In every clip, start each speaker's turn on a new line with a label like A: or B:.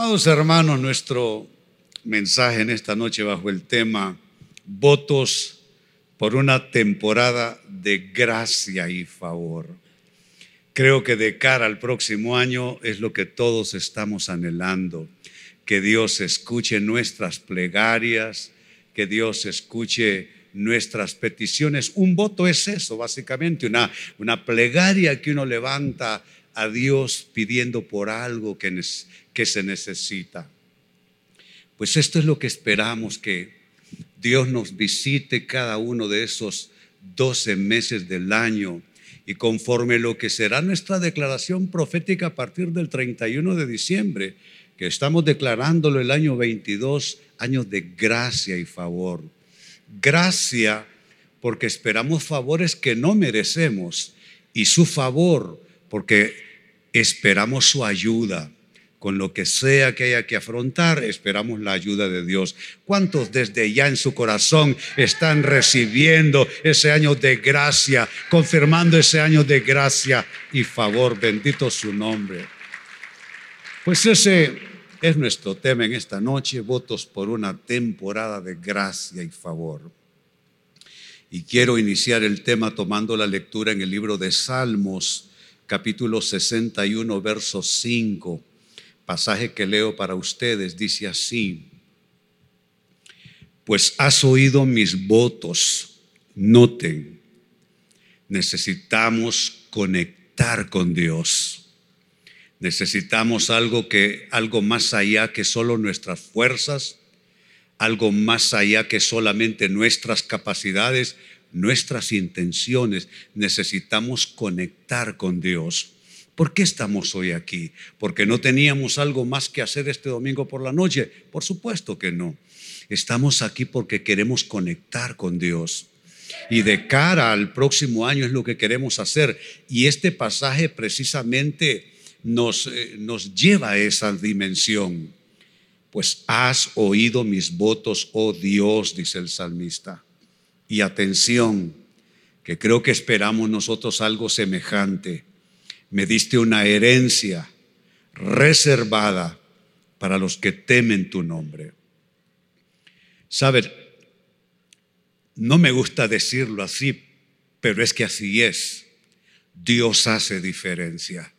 A: Amados hermanos, nuestro mensaje en esta noche bajo el tema votos por una temporada de gracia y favor. Creo que de cara al próximo año es lo que todos estamos anhelando, que Dios escuche nuestras plegarias, que Dios escuche nuestras peticiones. Un voto es eso, básicamente, una, una plegaria que uno levanta a Dios pidiendo por algo que, que se necesita. Pues esto es lo que esperamos, que Dios nos visite cada uno de esos 12 meses del año y conforme lo que será nuestra declaración profética a partir del 31 de diciembre, que estamos declarándolo el año 22, años de gracia y favor. Gracia porque esperamos favores que no merecemos y su favor porque esperamos su ayuda. Con lo que sea que haya que afrontar, esperamos la ayuda de Dios. ¿Cuántos desde ya en su corazón están recibiendo ese año de gracia, confirmando ese año de gracia y favor? Bendito su nombre. Pues ese es nuestro tema en esta noche, votos por una temporada de gracia y favor. Y quiero iniciar el tema tomando la lectura en el libro de Salmos capítulo 61, verso 5, pasaje que leo para ustedes, dice así, pues has oído mis votos, noten, necesitamos conectar con Dios. Necesitamos algo que algo más allá que solo nuestras fuerzas, algo más allá que solamente nuestras capacidades, nuestras intenciones, necesitamos conectar con Dios. ¿Por qué estamos hoy aquí? ¿Porque no teníamos algo más que hacer este domingo por la noche? Por supuesto que no. Estamos aquí porque queremos conectar con Dios. Y de cara al próximo año es lo que queremos hacer. Y este pasaje precisamente nos, eh, nos lleva a esa dimensión. Pues has oído mis votos, oh Dios, dice el salmista y atención, que creo que esperamos nosotros algo semejante. Me diste una herencia reservada para los que temen tu nombre. Sabes, no me gusta decirlo así, pero es que así es. Dios hace diferencia.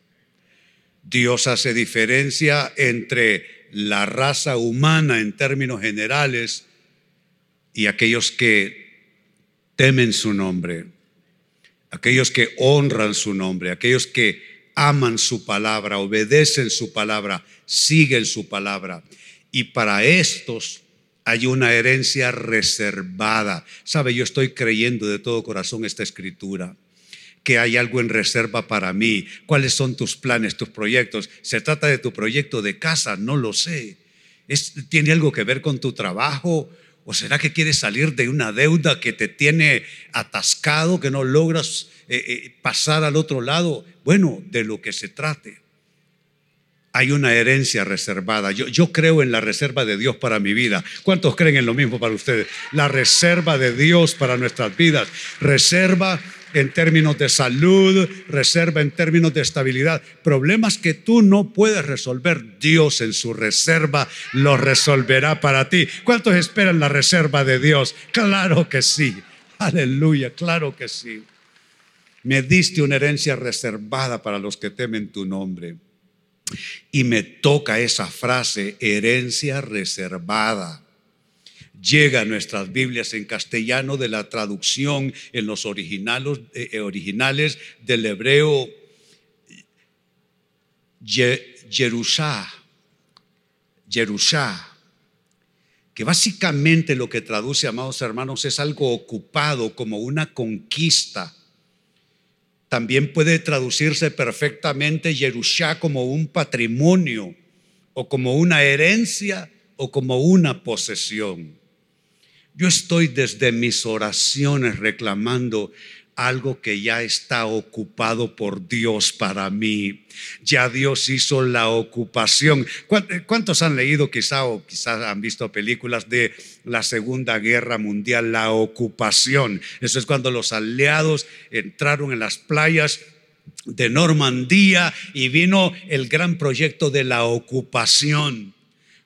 A: Dios hace diferencia entre la raza humana en términos generales y aquellos que temen su nombre, aquellos que honran su nombre, aquellos que aman su palabra, obedecen su palabra, siguen su palabra. Y para estos hay una herencia reservada. Sabe, yo estoy creyendo de todo corazón esta escritura que hay algo en reserva para mí. ¿Cuáles son tus planes, tus proyectos? ¿Se trata de tu proyecto de casa? No lo sé. ¿Tiene algo que ver con tu trabajo? ¿O será que quieres salir de una deuda que te tiene atascado, que no logras eh, eh, pasar al otro lado? Bueno, de lo que se trate. Hay una herencia reservada. Yo, yo creo en la reserva de Dios para mi vida. ¿Cuántos creen en lo mismo para ustedes? La reserva de Dios para nuestras vidas. Reserva en términos de salud, reserva en términos de estabilidad. Problemas que tú no puedes resolver, Dios en su reserva los resolverá para ti. ¿Cuántos esperan la reserva de Dios? Claro que sí. Aleluya, claro que sí. Me diste una herencia reservada para los que temen tu nombre. Y me toca esa frase, herencia reservada llega a nuestras Biblias en castellano de la traducción en los originales, eh, eh, originales del hebreo Jerusá, Jerusá, que básicamente lo que traduce, amados hermanos, es algo ocupado como una conquista. También puede traducirse perfectamente Jerusá como un patrimonio o como una herencia o como una posesión. Yo estoy desde mis oraciones reclamando algo que ya está ocupado por Dios para mí. Ya Dios hizo la ocupación. ¿Cuántos han leído quizá o quizás han visto películas de la Segunda Guerra Mundial, la ocupación? Eso es cuando los aliados entraron en las playas de Normandía y vino el gran proyecto de la ocupación.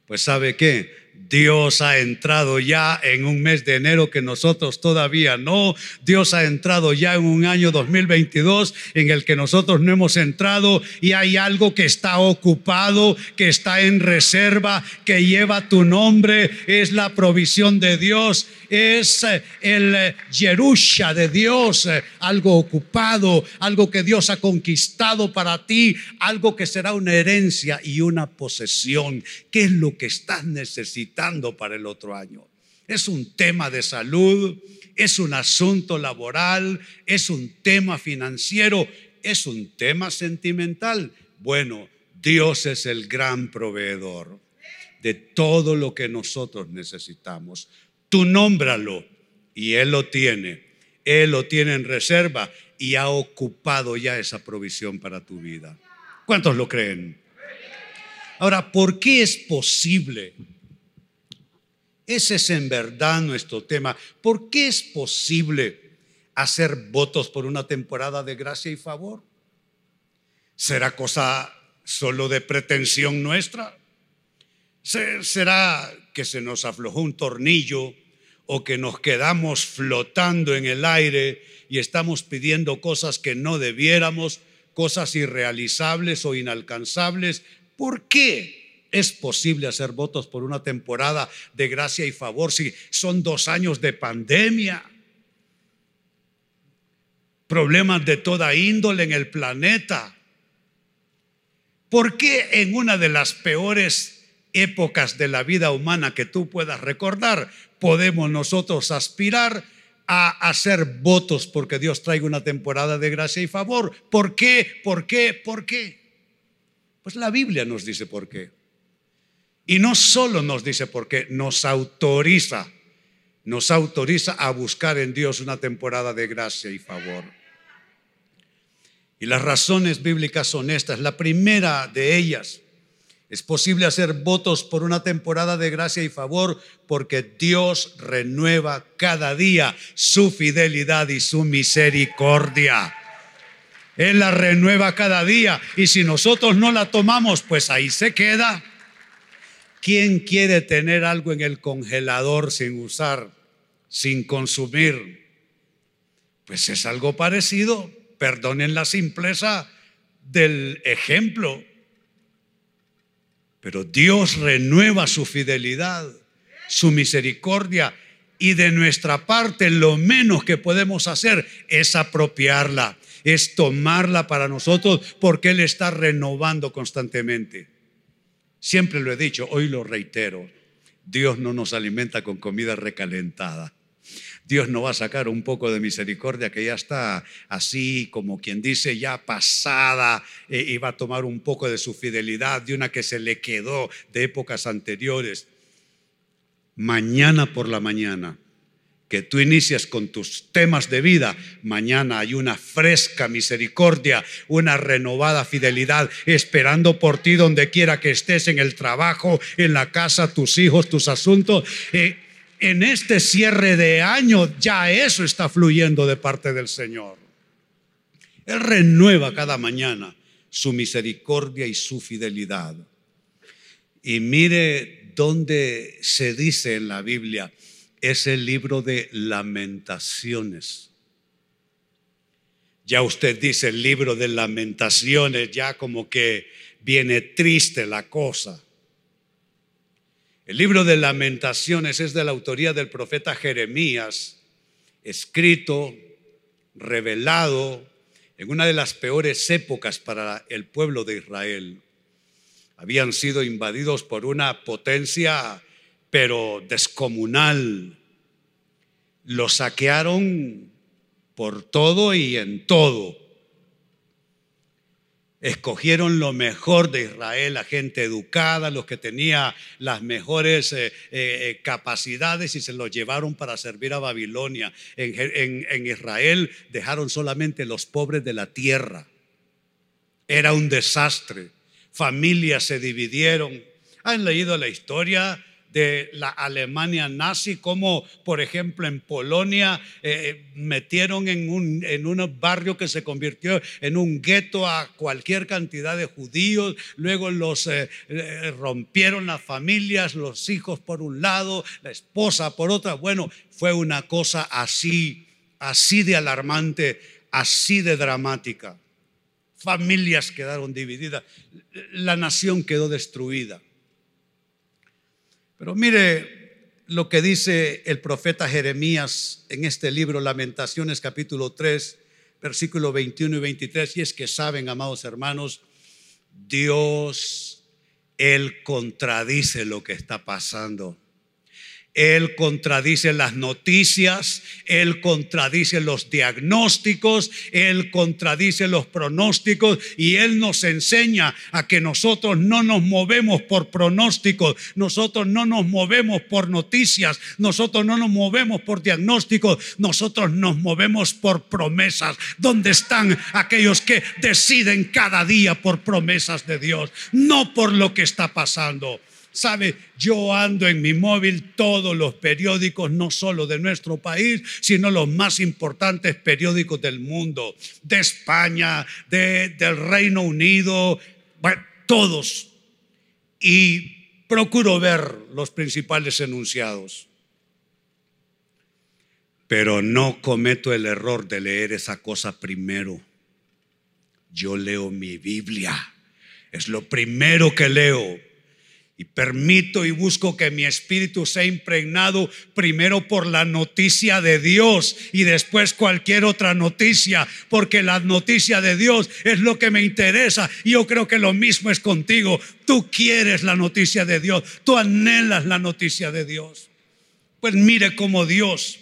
A: Pues sabe qué, Dios ha entrado ya en un mes de enero que nosotros todavía no. Dios ha entrado ya en un año 2022 en el que nosotros no hemos entrado y hay algo que está ocupado, que está en reserva, que lleva tu nombre. Es la provisión de Dios, es eh, el Jerusha eh, de Dios, eh, algo ocupado, algo que Dios ha conquistado para ti, algo que será una herencia y una posesión. ¿Qué es lo que estás necesitando? Para el otro año. Es un tema de salud, es un asunto laboral, es un tema financiero, es un tema sentimental. Bueno, Dios es el gran proveedor de todo lo que nosotros necesitamos. Tú nómbralo y Él lo tiene. Él lo tiene en reserva y ha ocupado ya esa provisión para tu vida. ¿Cuántos lo creen? Ahora, ¿por qué es posible ese es en verdad nuestro tema. ¿Por qué es posible hacer votos por una temporada de gracia y favor? ¿Será cosa solo de pretensión nuestra? ¿Será que se nos aflojó un tornillo o que nos quedamos flotando en el aire y estamos pidiendo cosas que no debiéramos, cosas irrealizables o inalcanzables? ¿Por qué? Es posible hacer votos por una temporada de gracia y favor si son dos años de pandemia, problemas de toda índole en el planeta. ¿Por qué en una de las peores épocas de la vida humana que tú puedas recordar podemos nosotros aspirar a hacer votos porque Dios traiga una temporada de gracia y favor? ¿Por qué? ¿Por qué? ¿Por qué? Pues la Biblia nos dice por qué. Y no solo nos dice por qué, nos autoriza, nos autoriza a buscar en Dios una temporada de gracia y favor. Y las razones bíblicas son estas. La primera de ellas, es posible hacer votos por una temporada de gracia y favor porque Dios renueva cada día su fidelidad y su misericordia. Él la renueva cada día y si nosotros no la tomamos, pues ahí se queda. ¿Quién quiere tener algo en el congelador sin usar, sin consumir? Pues es algo parecido. Perdonen la simpleza del ejemplo. Pero Dios renueva su fidelidad, su misericordia y de nuestra parte lo menos que podemos hacer es apropiarla, es tomarla para nosotros porque Él está renovando constantemente. Siempre lo he dicho, hoy lo reitero. Dios no nos alimenta con comida recalentada. Dios no va a sacar un poco de misericordia que ya está así como quien dice ya pasada eh, y va a tomar un poco de su fidelidad, de una que se le quedó de épocas anteriores. Mañana por la mañana que tú inicias con tus temas de vida, mañana hay una fresca misericordia, una renovada fidelidad, esperando por ti donde quiera que estés, en el trabajo, en la casa, tus hijos, tus asuntos. Eh, en este cierre de año ya eso está fluyendo de parte del Señor. Él renueva cada mañana su misericordia y su fidelidad. Y mire dónde se dice en la Biblia, es el libro de lamentaciones. Ya usted dice el libro de lamentaciones, ya como que viene triste la cosa. El libro de lamentaciones es de la autoría del profeta Jeremías, escrito, revelado en una de las peores épocas para el pueblo de Israel. Habían sido invadidos por una potencia pero descomunal. Lo saquearon por todo y en todo. Escogieron lo mejor de Israel, la gente educada, los que tenía las mejores eh, eh, eh, capacidades y se los llevaron para servir a Babilonia. En, en Israel dejaron solamente los pobres de la tierra. Era un desastre. Familias se dividieron. ¿Han leído la historia de la Alemania nazi, como por ejemplo en Polonia eh, metieron en un, en un barrio que se convirtió en un gueto a cualquier cantidad de judíos, luego los eh, eh, rompieron las familias, los hijos por un lado, la esposa por otra. Bueno, fue una cosa así, así de alarmante, así de dramática. Familias quedaron divididas, la nación quedó destruida. Pero mire lo que dice el profeta Jeremías en este libro, Lamentaciones capítulo 3, versículo 21 y 23, y es que saben, amados hermanos, Dios, Él contradice lo que está pasando. Él contradice las noticias, Él contradice los diagnósticos, Él contradice los pronósticos y Él nos enseña a que nosotros no nos movemos por pronósticos, nosotros no nos movemos por noticias, nosotros no nos movemos por diagnósticos, nosotros nos movemos por promesas. ¿Dónde están aquellos que deciden cada día por promesas de Dios? No por lo que está pasando. Sabe, yo ando en mi móvil todos los periódicos, no solo de nuestro país, sino los más importantes periódicos del mundo, de España, del Reino Unido, todos. Y procuro ver los principales enunciados. Pero no cometo el error de leer esa cosa primero. Yo leo mi Biblia. Es lo primero que leo permito y busco que mi espíritu sea impregnado primero por la noticia de Dios y después cualquier otra noticia, porque la noticia de Dios es lo que me interesa. Y yo creo que lo mismo es contigo. Tú quieres la noticia de Dios, tú anhelas la noticia de Dios. Pues mire cómo Dios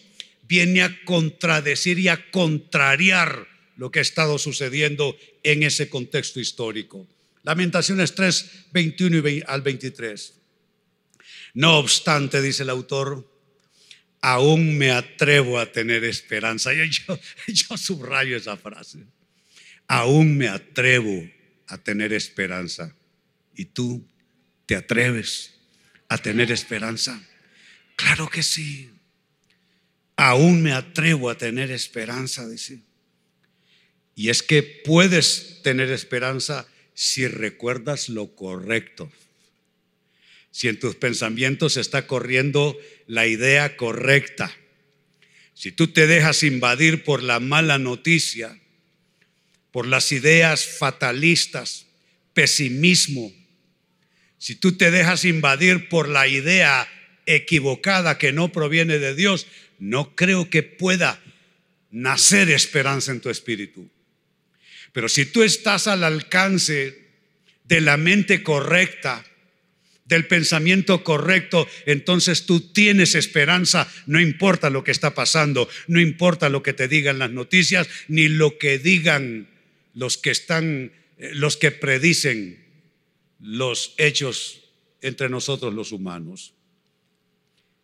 A: viene a contradecir y a contrariar lo que ha estado sucediendo en ese contexto histórico. Lamentaciones 3, 21 al 23. No obstante, dice el autor, aún me atrevo a tener esperanza. Yo, yo, subrayo esa frase. Aún me atrevo a tener esperanza. ¿Y tú te atreves a tener esperanza? Claro que sí. Aún me atrevo a tener esperanza, dice. Y es que puedes tener esperanza si recuerdas lo correcto. Si en tus pensamientos está corriendo la idea correcta. Si tú te dejas invadir por la mala noticia, por las ideas fatalistas, pesimismo, si tú te dejas invadir por la idea equivocada que no proviene de Dios, no creo que pueda nacer esperanza en tu espíritu. Pero si tú estás al alcance de la mente correcta, del pensamiento correcto, entonces tú tienes esperanza, no importa lo que está pasando, no importa lo que te digan las noticias, ni lo que digan los que están, eh, los que predicen los hechos entre nosotros los humanos.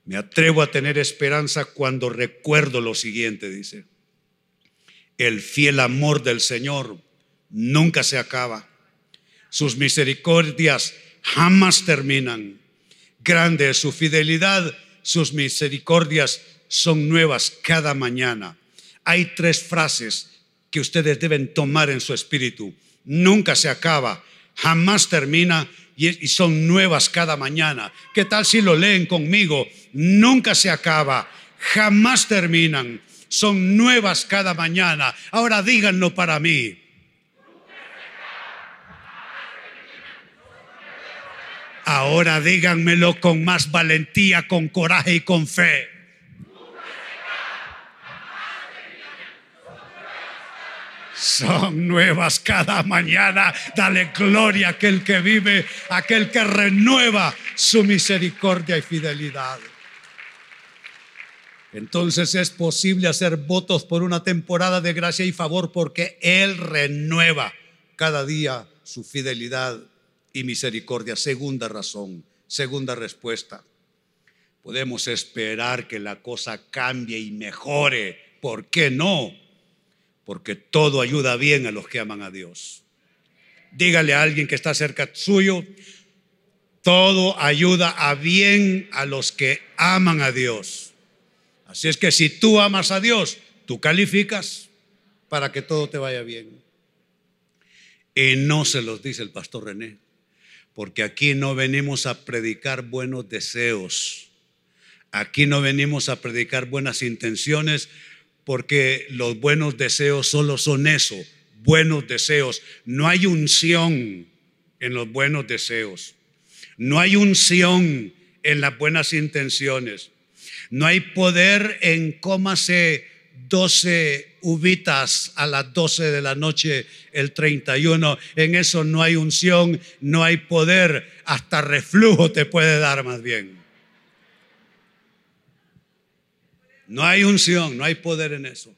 A: Me atrevo a tener esperanza cuando recuerdo lo siguiente, dice. El fiel amor del Señor nunca se acaba. Sus misericordias jamás terminan. Grande es su fidelidad, sus misericordias son nuevas cada mañana. Hay tres frases que ustedes deben tomar en su espíritu. Nunca se acaba, jamás termina y son nuevas cada mañana. ¿Qué tal si lo leen conmigo? Nunca se acaba, jamás terminan, son nuevas cada mañana. Ahora díganlo para mí. Ahora díganmelo con más valentía, con coraje y con fe. Son nuevas cada mañana. Dale gloria a aquel que vive, aquel que renueva su misericordia y fidelidad. Entonces es posible hacer votos por una temporada de gracia y favor porque Él renueva cada día su fidelidad y misericordia. Segunda razón, segunda respuesta. Podemos esperar que la cosa cambie y mejore. ¿Por qué no? Porque todo ayuda bien a los que aman a Dios. Dígale a alguien que está cerca suyo, todo ayuda a bien a los que aman a Dios. Así es que si tú amas a Dios, tú calificas para que todo te vaya bien. Y no se los dice el pastor René, porque aquí no venimos a predicar buenos deseos. Aquí no venimos a predicar buenas intenciones, porque los buenos deseos solo son eso, buenos deseos. No hay unción en los buenos deseos. No hay unción en las buenas intenciones. No hay poder en cómase 12 uvitas a las 12 de la noche el 31. En eso no hay unción, no hay poder. Hasta reflujo te puede dar más bien. No hay unción, no hay poder en eso.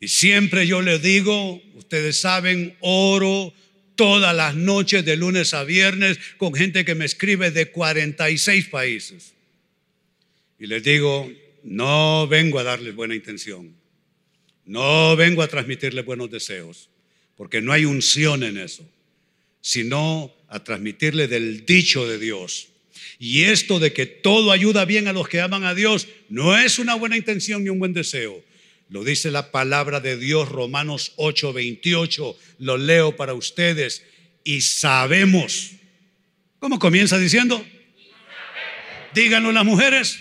A: Y siempre yo les digo, ustedes saben, oro todas las noches de lunes a viernes con gente que me escribe de 46 países. Y les digo, no vengo a darles buena intención, no vengo a transmitirles buenos deseos, porque no hay unción en eso, sino a transmitirle del dicho de Dios. Y esto de que todo ayuda bien a los que aman a Dios no es una buena intención ni un buen deseo, lo dice la palabra de Dios, Romanos 8, 28. Lo leo para ustedes. Y sabemos. ¿Cómo comienza diciendo? Díganlo las mujeres.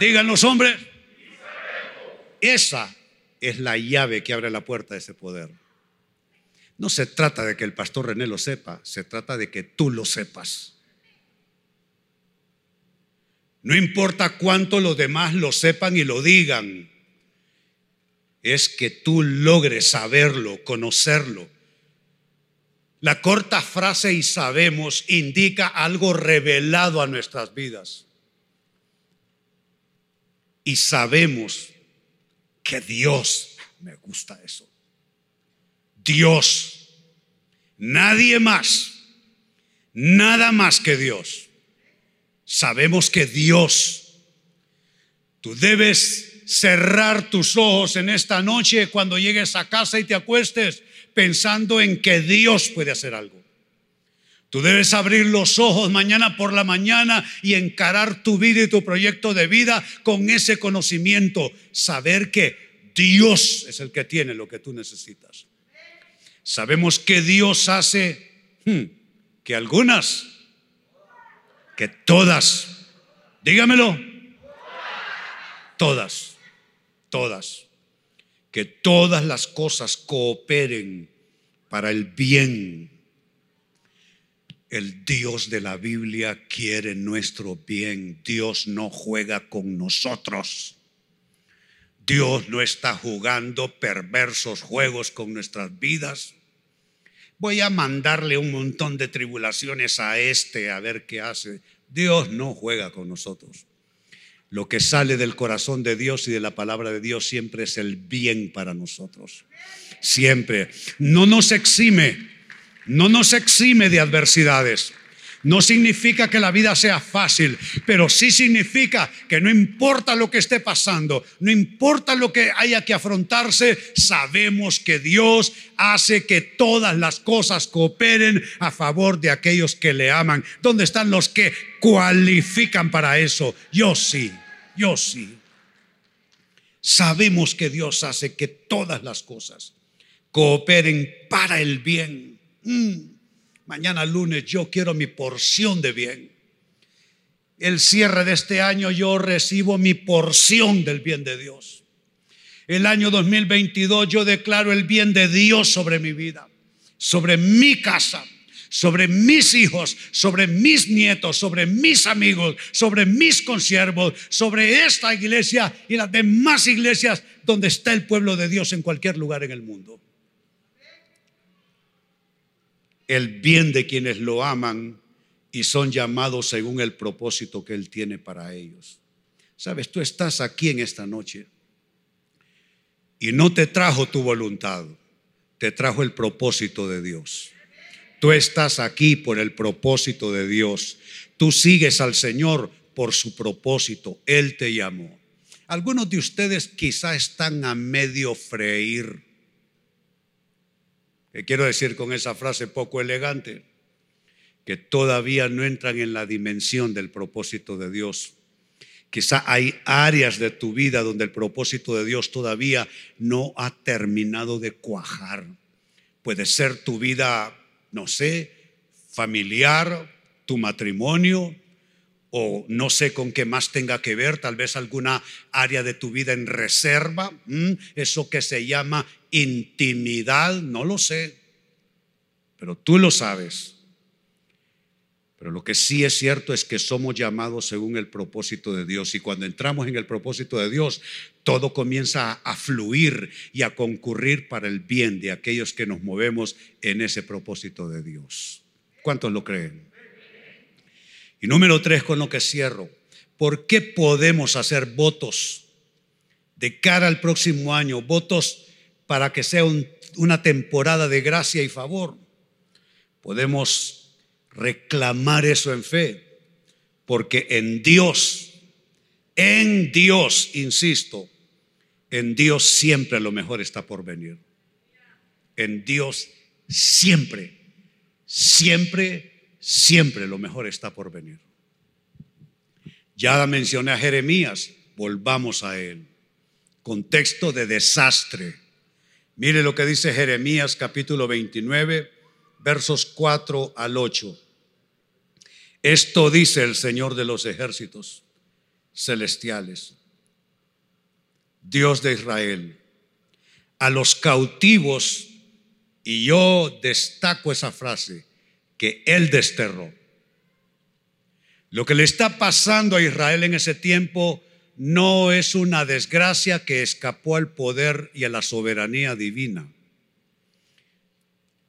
A: Digan los hombres. Esa es la llave que abre la puerta de ese poder. No se trata de que el pastor René lo sepa, se trata de que tú lo sepas. No importa cuánto los demás lo sepan y lo digan es que tú logres saberlo, conocerlo. La corta frase y sabemos indica algo revelado a nuestras vidas. Y sabemos que Dios, me gusta eso, Dios, nadie más, nada más que Dios. Sabemos que Dios, tú debes cerrar tus ojos en esta noche cuando llegues a casa y te acuestes pensando en que Dios puede hacer algo. Tú debes abrir los ojos mañana por la mañana y encarar tu vida y tu proyecto de vida con ese conocimiento. Saber que Dios es el que tiene lo que tú necesitas. Sabemos que Dios hace hmm, que algunas, que todas, dígamelo, todas todas, que todas las cosas cooperen para el bien. El Dios de la Biblia quiere nuestro bien. Dios no juega con nosotros. Dios no está jugando perversos juegos con nuestras vidas. Voy a mandarle un montón de tribulaciones a este a ver qué hace. Dios no juega con nosotros. Lo que sale del corazón de Dios y de la palabra de Dios siempre es el bien para nosotros. Siempre. No nos exime, no nos exime de adversidades. No significa que la vida sea fácil, pero sí significa que no importa lo que esté pasando, no importa lo que haya que afrontarse, sabemos que Dios hace que todas las cosas cooperen a favor de aquellos que le aman. ¿Dónde están los que cualifican para eso? Yo sí, yo sí. Sabemos que Dios hace que todas las cosas cooperen para el bien. Mm. Mañana lunes yo quiero mi porción de bien. El cierre de este año yo recibo mi porción del bien de Dios. El año 2022 yo declaro el bien de Dios sobre mi vida, sobre mi casa, sobre mis hijos, sobre mis nietos, sobre mis amigos, sobre mis consiervos, sobre esta iglesia y las demás iglesias donde está el pueblo de Dios en cualquier lugar en el mundo el bien de quienes lo aman y son llamados según el propósito que Él tiene para ellos. Sabes, tú estás aquí en esta noche y no te trajo tu voluntad, te trajo el propósito de Dios. Tú estás aquí por el propósito de Dios. Tú sigues al Señor por su propósito. Él te llamó. Algunos de ustedes quizá están a medio freír ¿Qué quiero decir con esa frase poco elegante? que todavía no entran en la dimensión del propósito de Dios. Quizá hay áreas de tu vida donde el propósito de Dios todavía no ha terminado de cuajar. Puede ser tu vida, no sé, familiar, tu matrimonio, o no sé con qué más tenga que ver, tal vez alguna área de tu vida en reserva, eso que se llama intimidad, no lo sé, pero tú lo sabes. Pero lo que sí es cierto es que somos llamados según el propósito de Dios y cuando entramos en el propósito de Dios, todo comienza a fluir y a concurrir para el bien de aquellos que nos movemos en ese propósito de Dios. ¿Cuántos lo creen? Y número tres, con lo que cierro, ¿por qué podemos hacer votos de cara al próximo año? Votos para que sea una temporada de gracia y favor. Podemos reclamar eso en fe, porque en Dios, en Dios, insisto, en Dios siempre lo mejor está por venir. En Dios siempre, siempre, siempre lo mejor está por venir. Ya mencioné a Jeremías, volvamos a él. Contexto de desastre. Mire lo que dice Jeremías capítulo 29, versos 4 al 8. Esto dice el Señor de los ejércitos celestiales, Dios de Israel, a los cautivos, y yo destaco esa frase, que Él desterró. Lo que le está pasando a Israel en ese tiempo no es una desgracia que escapó al poder y a la soberanía divina,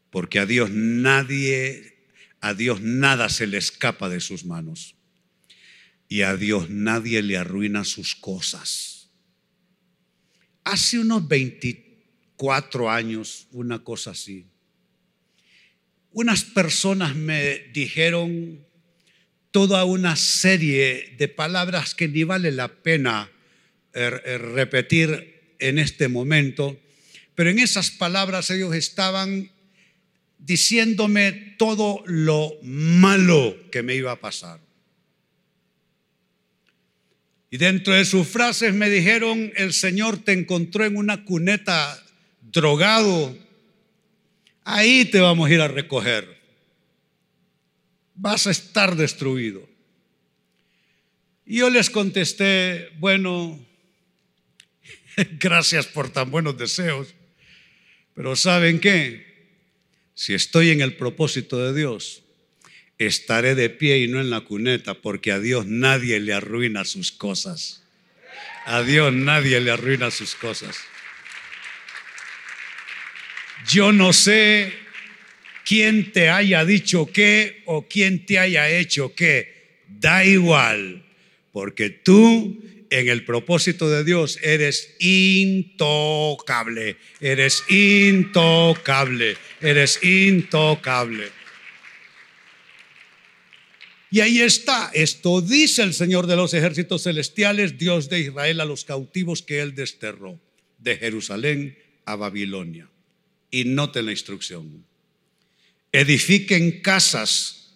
A: porque a Dios nadie a Dios nada se le escapa de sus manos. Y a Dios nadie le arruina sus cosas. Hace unos 24 años, una cosa así, unas personas me dijeron toda una serie de palabras que ni vale la pena eh, eh, repetir en este momento, pero en esas palabras ellos estaban diciéndome todo lo malo que me iba a pasar. Y dentro de sus frases me dijeron, el Señor te encontró en una cuneta drogado, ahí te vamos a ir a recoger. Vas a estar destruido. Y yo les contesté, bueno, gracias por tan buenos deseos, pero ¿saben qué? Si estoy en el propósito de Dios, estaré de pie y no en la cuneta, porque a Dios nadie le arruina sus cosas. A Dios nadie le arruina sus cosas. Yo no sé quién te haya dicho qué o quién te haya hecho qué. Da igual, porque tú en el propósito de Dios eres intocable, eres intocable, eres intocable. Y ahí está, esto dice el Señor de los ejércitos celestiales, Dios de Israel, a los cautivos que él desterró de Jerusalén a Babilonia. Y noten la instrucción. Edifiquen casas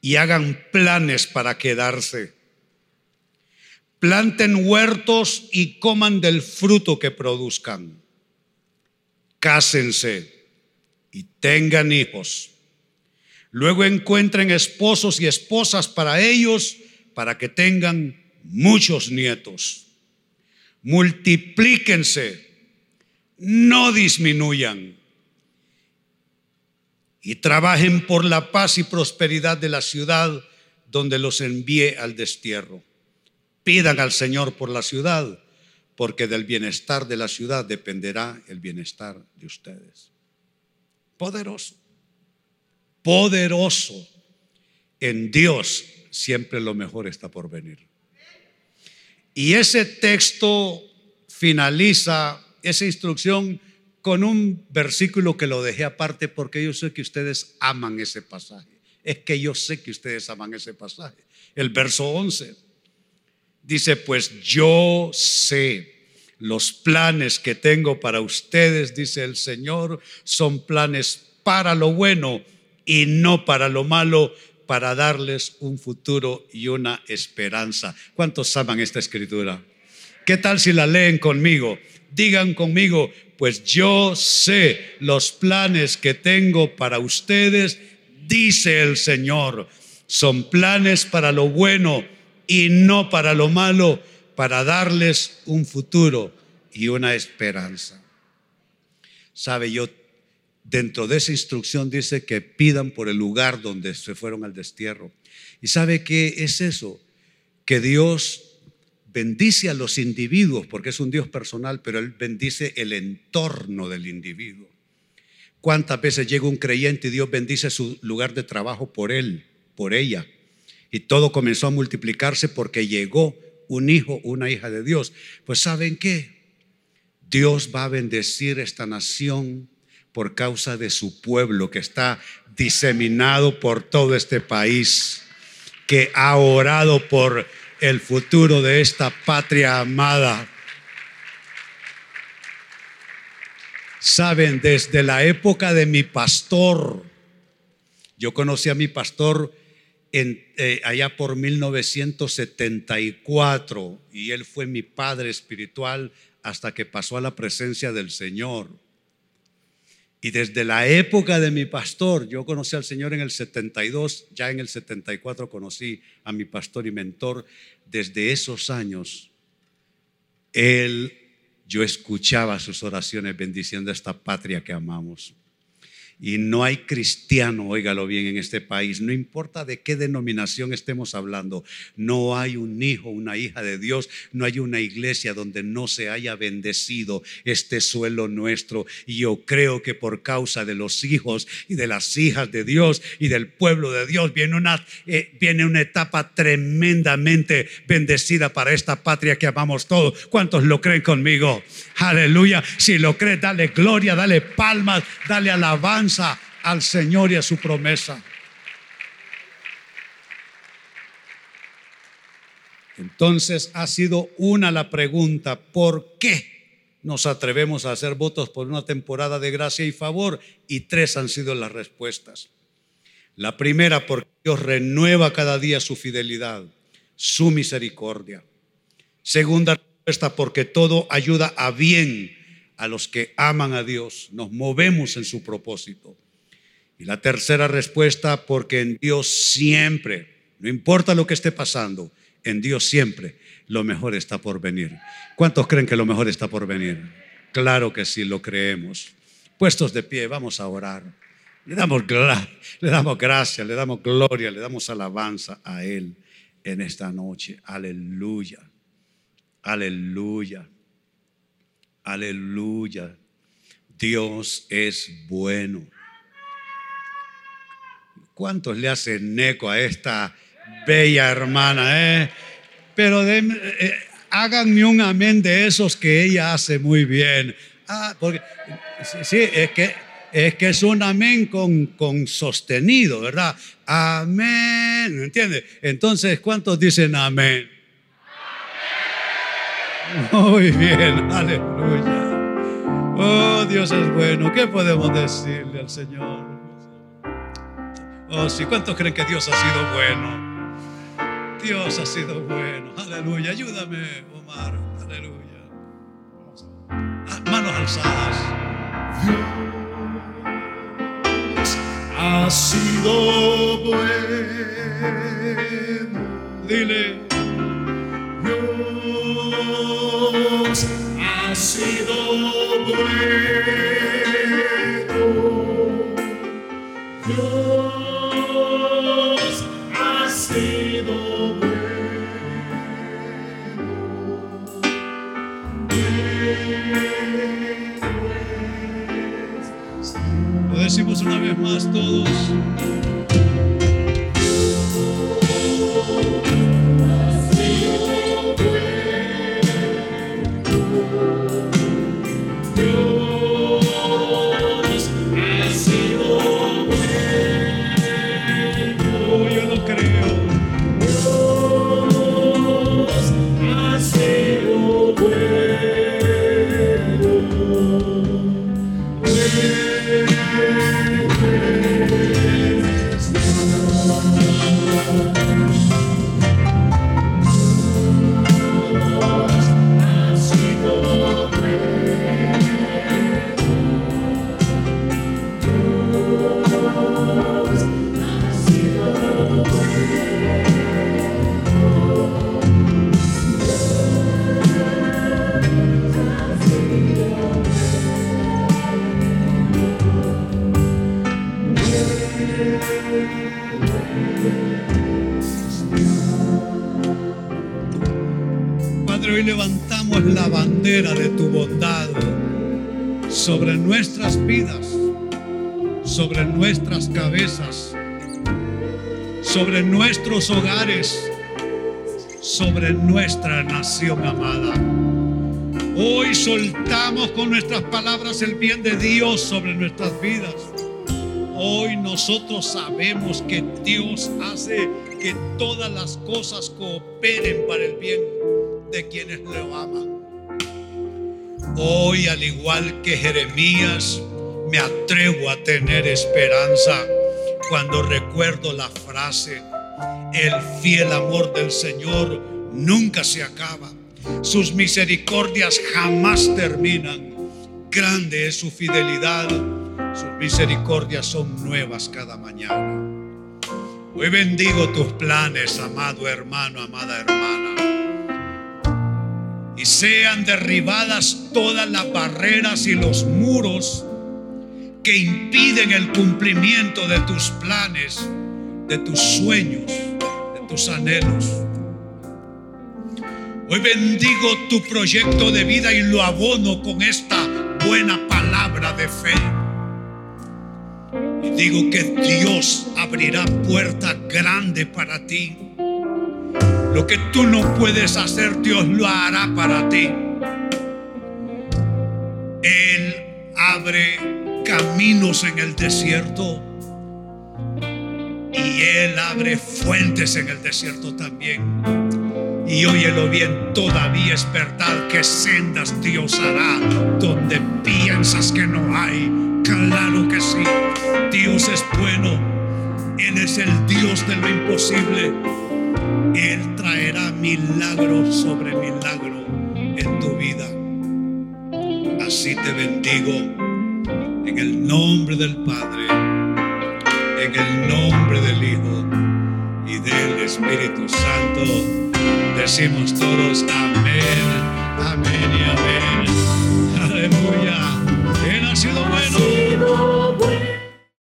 A: y hagan planes para quedarse planten huertos y coman del fruto que produzcan. Cásense y tengan hijos. Luego encuentren esposos y esposas para ellos, para que tengan muchos nietos. Multiplíquense, no disminuyan. Y trabajen por la paz y prosperidad de la ciudad donde los envíe al destierro. Pidan al Señor por la ciudad, porque del bienestar de la ciudad dependerá el bienestar de ustedes. Poderoso, poderoso. En Dios siempre lo mejor está por venir. Y ese texto finaliza esa instrucción con un versículo que lo dejé aparte porque yo sé que ustedes aman ese pasaje. Es que yo sé que ustedes aman ese pasaje. El verso 11 Dice, pues yo sé los planes que tengo para ustedes, dice el Señor, son planes para lo bueno y no para lo malo, para darles un futuro y una esperanza. ¿Cuántos aman esta escritura? ¿Qué tal si la leen conmigo? Digan conmigo, pues yo sé los planes que tengo para ustedes, dice el Señor. Son planes para lo bueno y no para lo malo, para darles un futuro y una esperanza. Sabe, yo dentro de esa instrucción dice que pidan por el lugar donde se fueron al destierro. ¿Y sabe qué es eso? Que Dios bendice a los individuos porque es un Dios personal, pero Él bendice el entorno del individuo. ¿Cuántas veces llega un creyente y Dios bendice su lugar de trabajo por él, por ella? Y todo comenzó a multiplicarse porque llegó un hijo, una hija de Dios. Pues ¿saben qué? Dios va a bendecir esta nación por causa de su pueblo que está diseminado por todo este país, que ha orado por el futuro de esta patria amada. Saben, desde la época de mi pastor, yo conocí a mi pastor en, eh, allá por 1974 y él fue mi padre espiritual hasta que pasó a la presencia del Señor. Y desde la época de mi pastor, yo conocí al Señor en el 72, ya en el 74 conocí a mi pastor y mentor. Desde esos años, él, yo escuchaba sus oraciones bendiciendo esta patria que amamos. Y no hay cristiano, óigalo bien, en este país, no importa de qué denominación estemos hablando, no hay un hijo, una hija de Dios, no hay una iglesia donde no se haya bendecido este suelo nuestro. Y yo creo que por causa de los hijos y de las hijas de Dios y del pueblo de Dios viene una, eh, viene una etapa tremendamente bendecida para esta patria que amamos todos. ¿Cuántos lo creen conmigo? Aleluya. Si lo crees, dale gloria, dale palmas, dale alabanza al Señor y a su promesa. Entonces ha sido una la pregunta, ¿por qué nos atrevemos a hacer votos por una temporada de gracia y favor? Y tres han sido las respuestas. La primera, porque Dios renueva cada día su fidelidad, su misericordia. Segunda respuesta, porque todo ayuda a bien a los que aman a Dios, nos movemos en su propósito. Y la tercera respuesta, porque en Dios siempre, no importa lo que esté pasando, en Dios siempre lo mejor está por venir. ¿Cuántos creen que lo mejor está por venir? Claro que sí, lo creemos. Puestos de pie, vamos a orar. Le damos, le damos gracias, le damos gloria, le damos alabanza a Él en esta noche. Aleluya. Aleluya. Aleluya. Dios es bueno. ¿Cuántos le hacen eco a esta bella hermana? Eh? Pero eh, háganme un amén de esos que ella hace muy bien. Ah, porque sí, es que es que es un amén con, con sostenido, ¿verdad? Amén, ¿entiendes? Entonces, ¿cuántos dicen amén? Muy bien, aleluya. Oh, Dios es bueno. ¿Qué podemos decirle al Señor? Oh, sí, ¿cuántos creen que Dios ha sido bueno? Dios ha sido bueno. Aleluya. Ayúdame, Omar. Aleluya. Manos alzadas.
B: Dios ha sido bueno.
A: Dile.
B: Sido bueno.
A: Hogares, sobre nuestra nación amada. Hoy soltamos con nuestras palabras el bien de Dios sobre nuestras vidas. Hoy nosotros sabemos que Dios hace que todas las cosas cooperen para el bien de quienes lo aman. Hoy, al igual que Jeremías, me atrevo a tener esperanza cuando recuerdo la frase, el fiel amor del Señor nunca se acaba, sus misericordias jamás terminan, grande es su fidelidad, sus misericordias son nuevas cada mañana. Hoy bendigo tus planes, amado hermano, amada hermana. Y sean derribadas todas las barreras y los muros que impiden el cumplimiento de tus planes, de tus sueños, de tus anhelos. Hoy bendigo tu proyecto de vida y lo abono con esta buena palabra de fe. Y digo que Dios abrirá puerta grande para ti. Lo que tú no puedes hacer, Dios lo hará para ti. Él abre caminos en el desierto Él abre fuentes en el desierto también. Y óyelo bien, todavía es verdad que sendas Dios hará donde piensas que no hay. Claro que sí, Dios es bueno. Él es el Dios de lo imposible. Él traerá milagro sobre milagro en tu vida. Así te bendigo en el nombre del Padre, en el nombre del Espíritu Santo. Decimos todos amén, amén y amén. Aleluya. Él ha sido bueno.